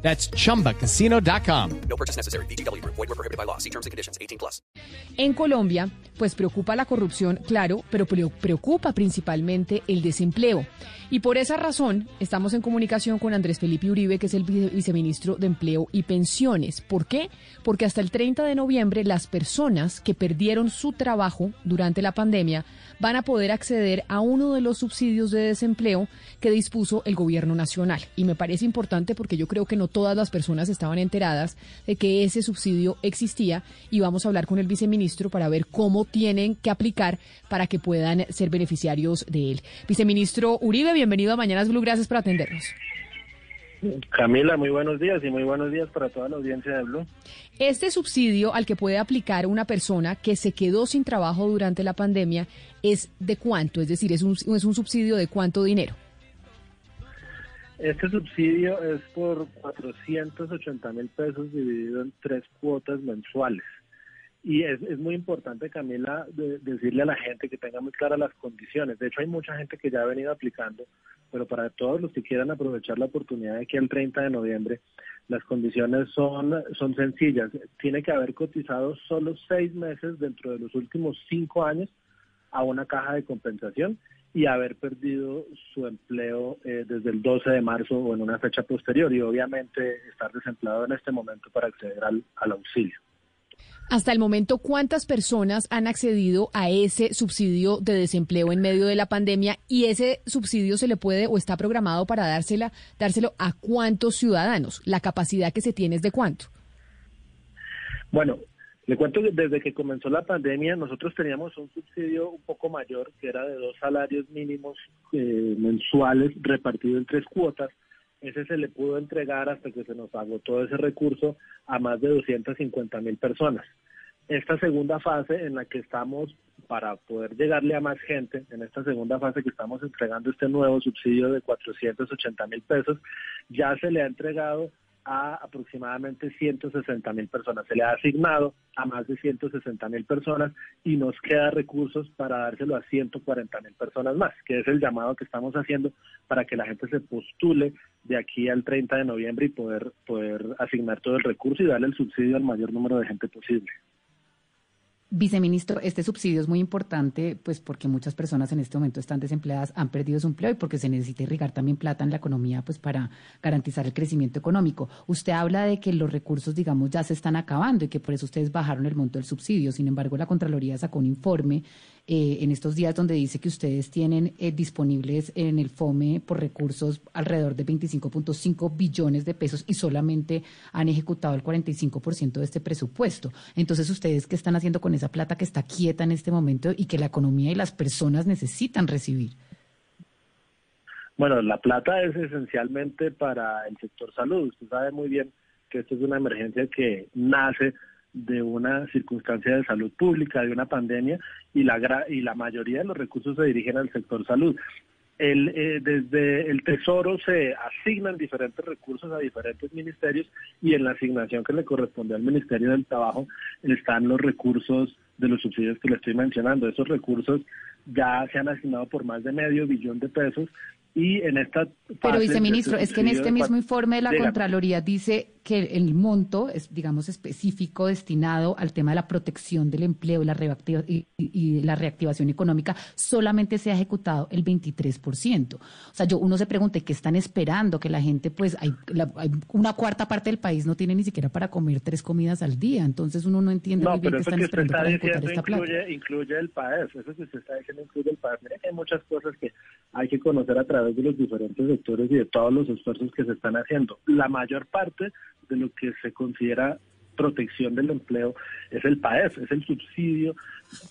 That's chumbacasino.com. No purchase necessary. BGW. Void were prohibited by law. See terms and conditions. 18 plus. En Colombia, pues preocupa la corrupción, claro, pero pre- preocupa principalmente el desempleo. Y por esa razón estamos en comunicación con Andrés Felipe Uribe, que es el vice- viceministro de Empleo y Pensiones. ¿Por qué? Porque hasta el 30 de noviembre las personas que perdieron su trabajo durante la pandemia van a poder acceder a uno de los subsidios de desempleo que dispuso el gobierno nacional. Y me parece importante porque yo creo que no todas las personas estaban enteradas de que ese subsidio existía y vamos a hablar con el viceministro para ver cómo tienen que aplicar para que puedan ser beneficiarios de él. Viceministro Uribe, bienvenido a Mañanas Blue, gracias por atendernos. Camila, muy buenos días y muy buenos días para toda la audiencia de Blue. Este subsidio al que puede aplicar una persona que se quedó sin trabajo durante la pandemia es de cuánto, es decir, es un, es un subsidio de cuánto dinero. Este subsidio es por 480 mil pesos dividido en tres cuotas mensuales. Y es, es muy importante, Camila, de- decirle a la gente que tenga muy claras las condiciones. De hecho, hay mucha gente que ya ha venido aplicando, pero para todos los que quieran aprovechar la oportunidad de que el 30 de noviembre, las condiciones son, son sencillas. Tiene que haber cotizado solo seis meses dentro de los últimos cinco años a una caja de compensación y haber perdido su empleo eh, desde el 12 de marzo o en una fecha posterior y obviamente estar desempleado en este momento para acceder al, al auxilio. Hasta el momento, ¿cuántas personas han accedido a ese subsidio de desempleo en medio de la pandemia? Y ese subsidio se le puede o está programado para dársela, dárselo a cuántos ciudadanos? La capacidad que se tiene es de cuánto. Bueno, le cuento que desde que comenzó la pandemia nosotros teníamos un subsidio un poco mayor que era de dos salarios mínimos eh, mensuales repartido en tres cuotas. Ese se le pudo entregar hasta que se nos agotó ese recurso a más de 250 mil personas. Esta segunda fase en la que estamos para poder llegarle a más gente, en esta segunda fase que estamos entregando este nuevo subsidio de 480 mil pesos, ya se le ha entregado a aproximadamente 160 mil personas. Se le ha asignado a más de 160 mil personas y nos queda recursos para dárselo a 140 mil personas más, que es el llamado que estamos haciendo para que la gente se postule de aquí al 30 de noviembre y poder, poder asignar todo el recurso y darle el subsidio al mayor número de gente posible. Viceministro, este subsidio es muy importante, pues porque muchas personas en este momento están desempleadas, han perdido su empleo y porque se necesita irrigar también plata en la economía, pues para garantizar el crecimiento económico. Usted habla de que los recursos, digamos, ya se están acabando y que por eso ustedes bajaron el monto del subsidio. Sin embargo, la Contraloría sacó un informe eh, en estos días donde dice que ustedes tienen eh, disponibles en el FOME por recursos alrededor de 25.5 billones de pesos y solamente han ejecutado el 45% de este presupuesto. Entonces, ¿ustedes qué están haciendo con esa plata que está quieta en este momento y que la economía y las personas necesitan recibir? Bueno, la plata es esencialmente para el sector salud. Usted sabe muy bien que esto es una emergencia que nace de una circunstancia de salud pública, de una pandemia, y la, y la mayoría de los recursos se dirigen al sector salud. El, eh, desde el Tesoro se asignan diferentes recursos a diferentes ministerios y en la asignación que le corresponde al Ministerio del Trabajo están los recursos de los subsidios que le estoy mencionando. Esos recursos ya se han asignado por más de medio billón de pesos y en esta Pero, viceministro, es que en este mismo informe de la. Contraloría dice que el monto es, digamos, específico destinado al tema de la protección del empleo y la, reactiva- y, la reactivación económica solamente se ha ejecutado el 23%. O sea, yo uno se pregunta, ¿qué están esperando? Que la gente, pues, hay, la- hay una cuarta parte del país no tiene ni siquiera para comer tres comidas al día. Entonces uno no entiende No, muy bien qué están que esperando está para ejecutar esta plata. incluye, incluye el PAES, eso que usted está diciendo incluye el. Mira que hay muchas cosas que hay que conocer a través de los diferentes sectores y de todos los esfuerzos que se están haciendo. La mayor parte de lo que se considera protección del empleo es el PAES, es el subsidio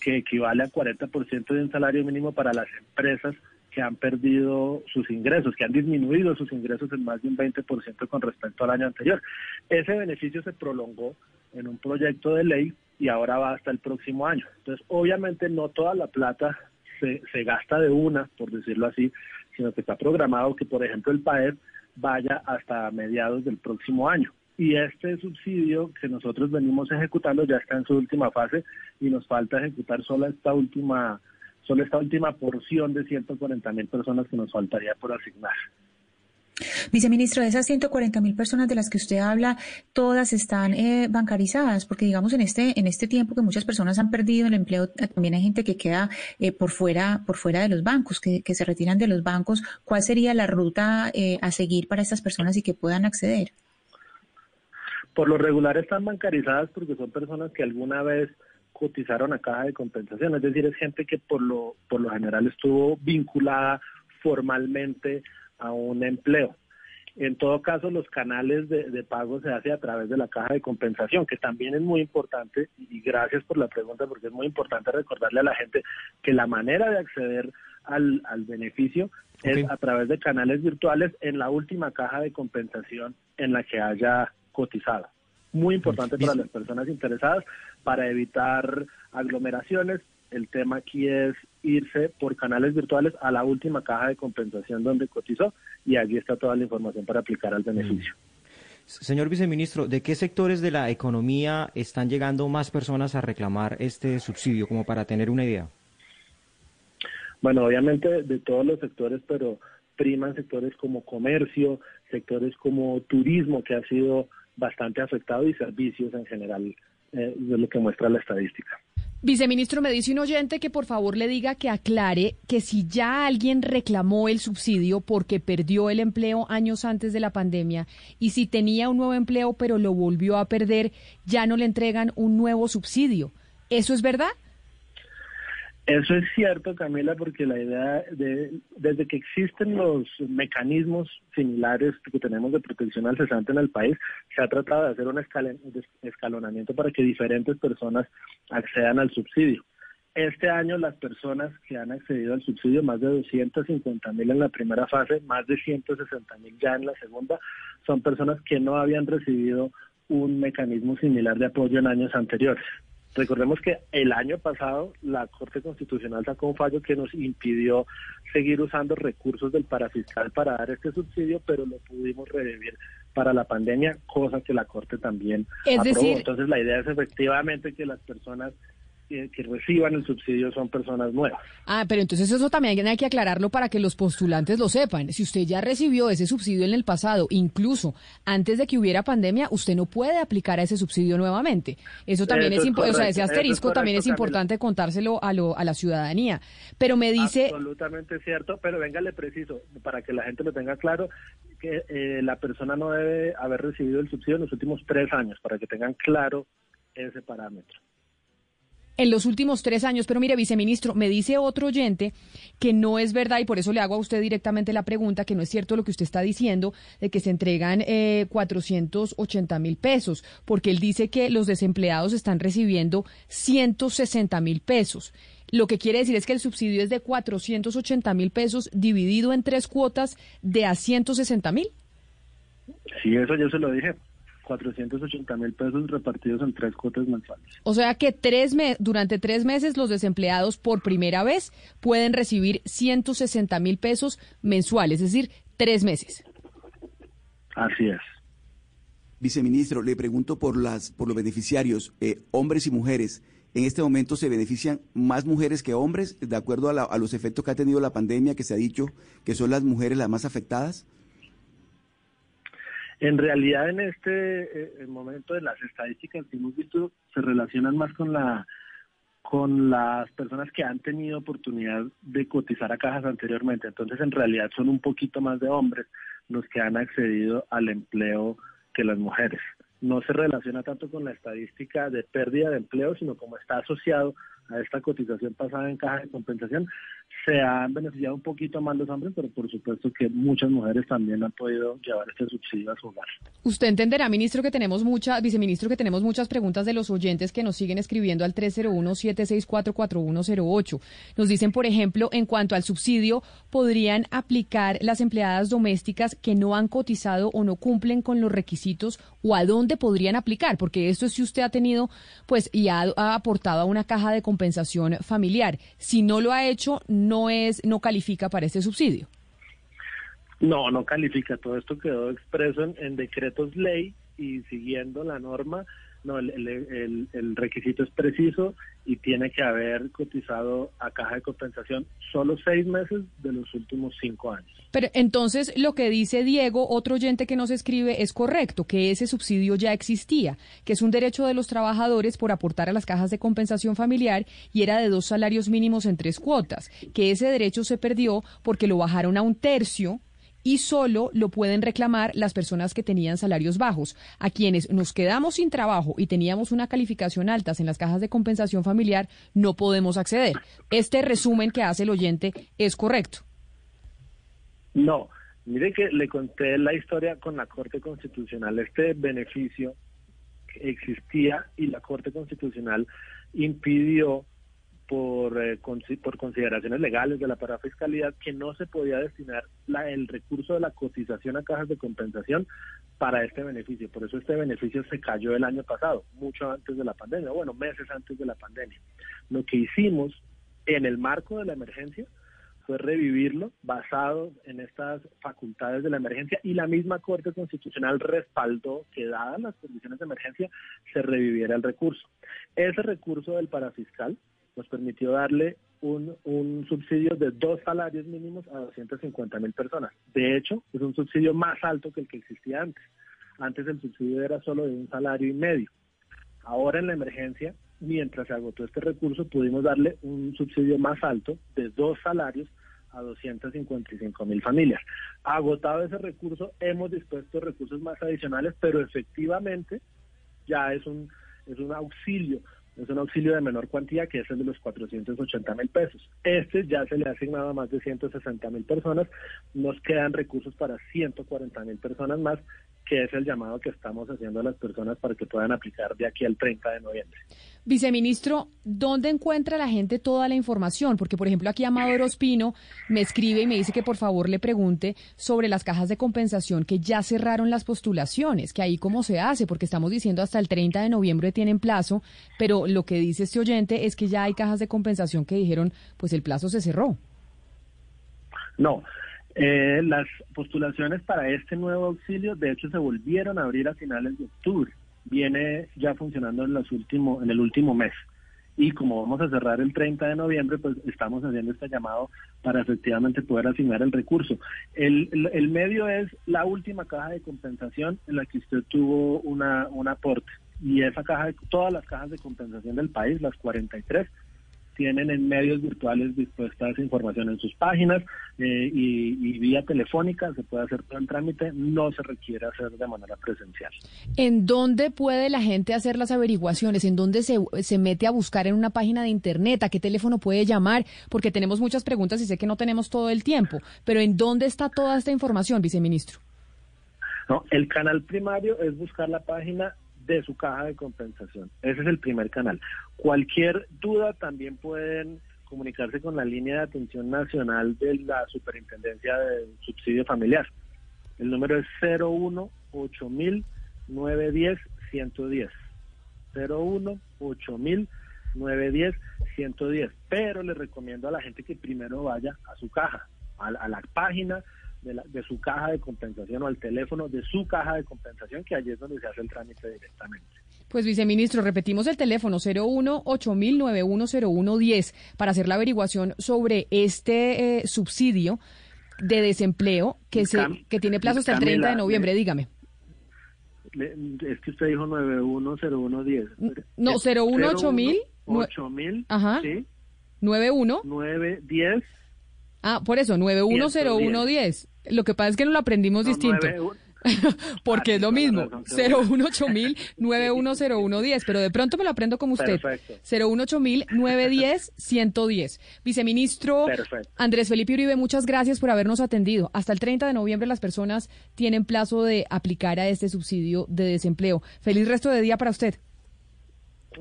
que equivale a 40% de un salario mínimo para las empresas que han perdido sus ingresos, que han disminuido sus ingresos en más de un 20% con respecto al año anterior. Ese beneficio se prolongó en un proyecto de ley y ahora va hasta el próximo año. Entonces, obviamente no toda la plata se, se gasta de una, por decirlo así, sino que está programado que, por ejemplo, el PAED vaya hasta mediados del próximo año. Y este subsidio que nosotros venimos ejecutando ya está en su última fase y nos falta ejecutar solo esta última, solo esta última porción de 140 mil personas que nos faltaría por asignar. Viceministro, de esas 140 mil personas de las que usted habla, todas están eh, bancarizadas, porque digamos en este en este tiempo que muchas personas han perdido el empleo, eh, también hay gente que queda eh, por fuera por fuera de los bancos, que, que, se retiran de los bancos. ¿Cuál sería la ruta eh, a seguir para estas personas y que puedan acceder? Por lo regular están bancarizadas porque son personas que alguna vez cotizaron a caja de compensación, es decir, es gente que por lo por lo general estuvo vinculada formalmente a un empleo. En todo caso, los canales de, de, pago se hace a través de la caja de compensación, que también es muy importante, y gracias por la pregunta, porque es muy importante recordarle a la gente que la manera de acceder al, al beneficio okay. es a través de canales virtuales en la última caja de compensación en la que haya cotizado. Muy importante para las personas interesadas para evitar aglomeraciones, el tema aquí es irse por canales virtuales a la última caja de compensación donde cotizó y allí está toda la información para aplicar al beneficio. Señor viceministro, ¿de qué sectores de la economía están llegando más personas a reclamar este subsidio, como para tener una idea? Bueno, obviamente de todos los sectores, pero priman sectores como comercio, sectores como turismo, que ha sido bastante afectado, y servicios en general, eh, de lo que muestra la estadística. Viceministro, me dice un oyente que por favor le diga que aclare que si ya alguien reclamó el subsidio porque perdió el empleo años antes de la pandemia y si tenía un nuevo empleo pero lo volvió a perder, ya no le entregan un nuevo subsidio. ¿Eso es verdad? Eso es cierto, Camila, porque la idea de, desde que existen los mecanismos similares que tenemos de protección al cesante en el país, se ha tratado de hacer un escalonamiento para que diferentes personas accedan al subsidio. Este año las personas que han accedido al subsidio, más de 250 mil en la primera fase, más de 160 mil ya en la segunda, son personas que no habían recibido un mecanismo similar de apoyo en años anteriores. Recordemos que el año pasado la Corte Constitucional sacó un fallo que nos impidió seguir usando recursos del parafiscal para dar este subsidio, pero lo pudimos revivir para la pandemia, cosa que la Corte también es aprobó. Decir... Entonces la idea es efectivamente que las personas que, que, reciban el subsidio son personas nuevas. Ah, pero entonces eso también hay que aclararlo para que los postulantes lo sepan. Si usted ya recibió ese subsidio en el pasado, incluso antes de que hubiera pandemia, usted no puede aplicar a ese subsidio nuevamente. Eso también eso es, es o sea, ese asterisco es correcto, también es importante Camila. contárselo a, lo, a la ciudadanía. Pero me dice... Absolutamente cierto, pero véngale preciso, para que la gente lo tenga claro, que eh, la persona no debe haber recibido el subsidio en los últimos tres años, para que tengan claro ese parámetro en los últimos tres años. Pero mire, viceministro, me dice otro oyente que no es verdad y por eso le hago a usted directamente la pregunta, que no es cierto lo que usted está diciendo de que se entregan eh, 480 mil pesos, porque él dice que los desempleados están recibiendo 160 mil pesos. Lo que quiere decir es que el subsidio es de 480 mil pesos dividido en tres cuotas de a 160 mil. Sí, eso yo se lo dije. 480 mil pesos repartidos en tres cuotas mensuales. O sea que tres me durante tres meses los desempleados por primera vez pueden recibir 160 mil pesos mensuales, es decir, tres meses. Así es. Viceministro, le pregunto por las por los beneficiarios, eh, hombres y mujeres. En este momento se benefician más mujeres que hombres, de acuerdo a, la, a los efectos que ha tenido la pandemia, que se ha dicho que son las mujeres las más afectadas. En realidad, en este eh, momento de las estadísticas que hemos visto se relacionan más con la con las personas que han tenido oportunidad de cotizar a cajas anteriormente. Entonces, en realidad son un poquito más de hombres los que han accedido al empleo que las mujeres. No se relaciona tanto con la estadística de pérdida de empleo, sino como está asociado a esta cotización pasada en caja de compensación, se han beneficiado un poquito más los hombres, pero por supuesto que muchas mujeres también han podido llevar este subsidio a su hogar. Usted entenderá, ministro, que tenemos mucha, viceministro, que tenemos muchas preguntas de los oyentes que nos siguen escribiendo al 301-764-4108. Nos dicen, por ejemplo, en cuanto al subsidio, ¿podrían aplicar las empleadas domésticas que no han cotizado o no cumplen con los requisitos o a dónde podrían aplicar? Porque esto es si usted ha tenido, pues, y ha, ha aportado a una caja de compensación familiar. Si no lo ha hecho, no es, no califica para este subsidio. No, no califica. Todo esto quedó expreso en decretos ley y siguiendo la norma, no, el, el- requisito es preciso y tiene que haber cotizado a caja de compensación solo seis meses de los últimos cinco años. Pero entonces lo que dice Diego, otro oyente que nos escribe, es correcto, que ese subsidio ya existía, que es un derecho de los trabajadores por aportar a las cajas de compensación familiar y era de dos salarios mínimos en tres cuotas, que ese derecho se perdió porque lo bajaron a un tercio y solo lo pueden reclamar las personas que tenían salarios bajos. A quienes nos quedamos sin trabajo y teníamos una calificación alta en las cajas de compensación familiar, no podemos acceder. Este resumen que hace el oyente es correcto. No, mire que le conté la historia con la Corte Constitucional. Este beneficio existía y la Corte Constitucional impidió por, eh, por consideraciones legales de la parafiscalidad que no se podía destinar la- el recurso de la cotización a cajas de compensación para este beneficio. Por eso este beneficio se cayó el año pasado, mucho antes de la pandemia, bueno, meses antes de la pandemia. Lo que hicimos en el marco de la emergencia fue revivirlo basado en estas facultades de la emergencia y la misma Corte Constitucional respaldó que dadas las condiciones de emergencia se reviviera el recurso. Ese recurso del parafiscal nos permitió darle un, subsidio de dos salarios mínimos a 250 mil personas. De hecho, es un subsidio más alto que el que existía antes. Antes el subsidio era solo de un salario y medio. Ahora en la emergencia, mientras se agotó este recurso, pudimos darle un subsidio más alto de dos salarios a 255 mil familias. Agotado ese recurso, hemos dispuesto recursos más adicionales, pero efectivamente ya es un, es un auxilio, es un auxilio de menor cuantía que es el de los 480 mil pesos. Este ya se le ha asignado a más de 160 mil personas, nos quedan recursos para 140 mil personas más, que es el llamado que estamos haciendo a las personas para que puedan aplicar de aquí al 30 de noviembre. Viceministro, ¿dónde encuentra la gente toda la información? Porque, por ejemplo, aquí Amador Ospino me escribe y me dice que por favor le pregunte sobre las cajas de compensación que ya cerraron las postulaciones, que ahí cómo se hace, porque estamos diciendo hasta el 30 de noviembre tienen plazo, pero lo que dice este oyente es que ya hay cajas de compensación que dijeron, pues el plazo se cerró. No, eh, las postulaciones para este nuevo auxilio, de hecho, se volvieron a abrir a finales de octubre. Viene ya funcionando en, los último, en el último mes. Y como vamos a cerrar el 30 de noviembre, pues estamos haciendo este llamado para efectivamente poder asignar el recurso. El, el, el medio es la última caja de compensación en la que usted tuvo una, un aporte. Y esa caja, todas las cajas de compensación del país, las 43, tienen en medios virtuales dispuesta esa información en sus páginas eh, y, y, vía telefónica se puede hacer todo el trámite, no se requiere hacer de manera presencial. ¿En dónde puede la gente hacer las averiguaciones? ¿En dónde se, se mete a buscar en una página de internet? ¿A qué teléfono puede llamar? Porque tenemos muchas preguntas y sé que no tenemos todo el tiempo, pero ¿en dónde está toda esta información, viceministro? No, el canal primario es buscar la página de su caja de compensación. Ese es el primer canal. Cualquier duda también pueden comunicarse con la línea de atención nacional de la Superintendencia de Subsidio Familiar. El número es 01 910 110. 01 910 110. Pero le recomiendo a la gente que primero vaya a su caja, a a la página de, la, de, su caja de compensación o al teléfono de su caja de compensación, que allí es donde se hace el trámite directamente. Pues viceministro, repetimos el teléfono 01 10 para hacer la averiguación sobre este eh, subsidio de desempleo que se que tiene plazo hasta el 30 de noviembre, dígame. Le, es que usted dijo 910110. No, 01 8000 8000 Ajá. Sí. 91 910 Ah, por eso, 910110. Lo que pasa es que no lo aprendimos no, distinto. 9, Porque es lo mismo. 018-910-110. Pero de pronto me lo aprendo como usted. Perfecto. 018-910-110. Viceministro Perfecto. Andrés Felipe Uribe, muchas gracias por habernos atendido. Hasta el 30 de noviembre las personas tienen plazo de aplicar a este subsidio de desempleo. Feliz resto de día para usted.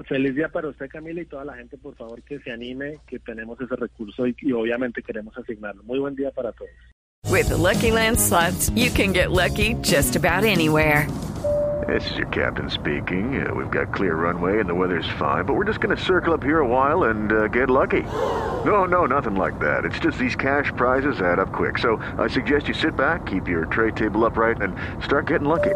Feliz día para usted, Camila, y toda la gente, por favor, que se anime, que tenemos ese recurso y, y obviamente queremos asignarlo. Muy buen día para todos. With the Lucky Land slots, you can get lucky just about anywhere. This is your captain speaking. Uh, we've got clear runway and the weather's fine, but we're just going to circle up here a while and uh, get lucky. No, no, nothing like that. It's just these cash prizes add up quick. So I suggest you sit back, keep your tray table upright, and start getting lucky.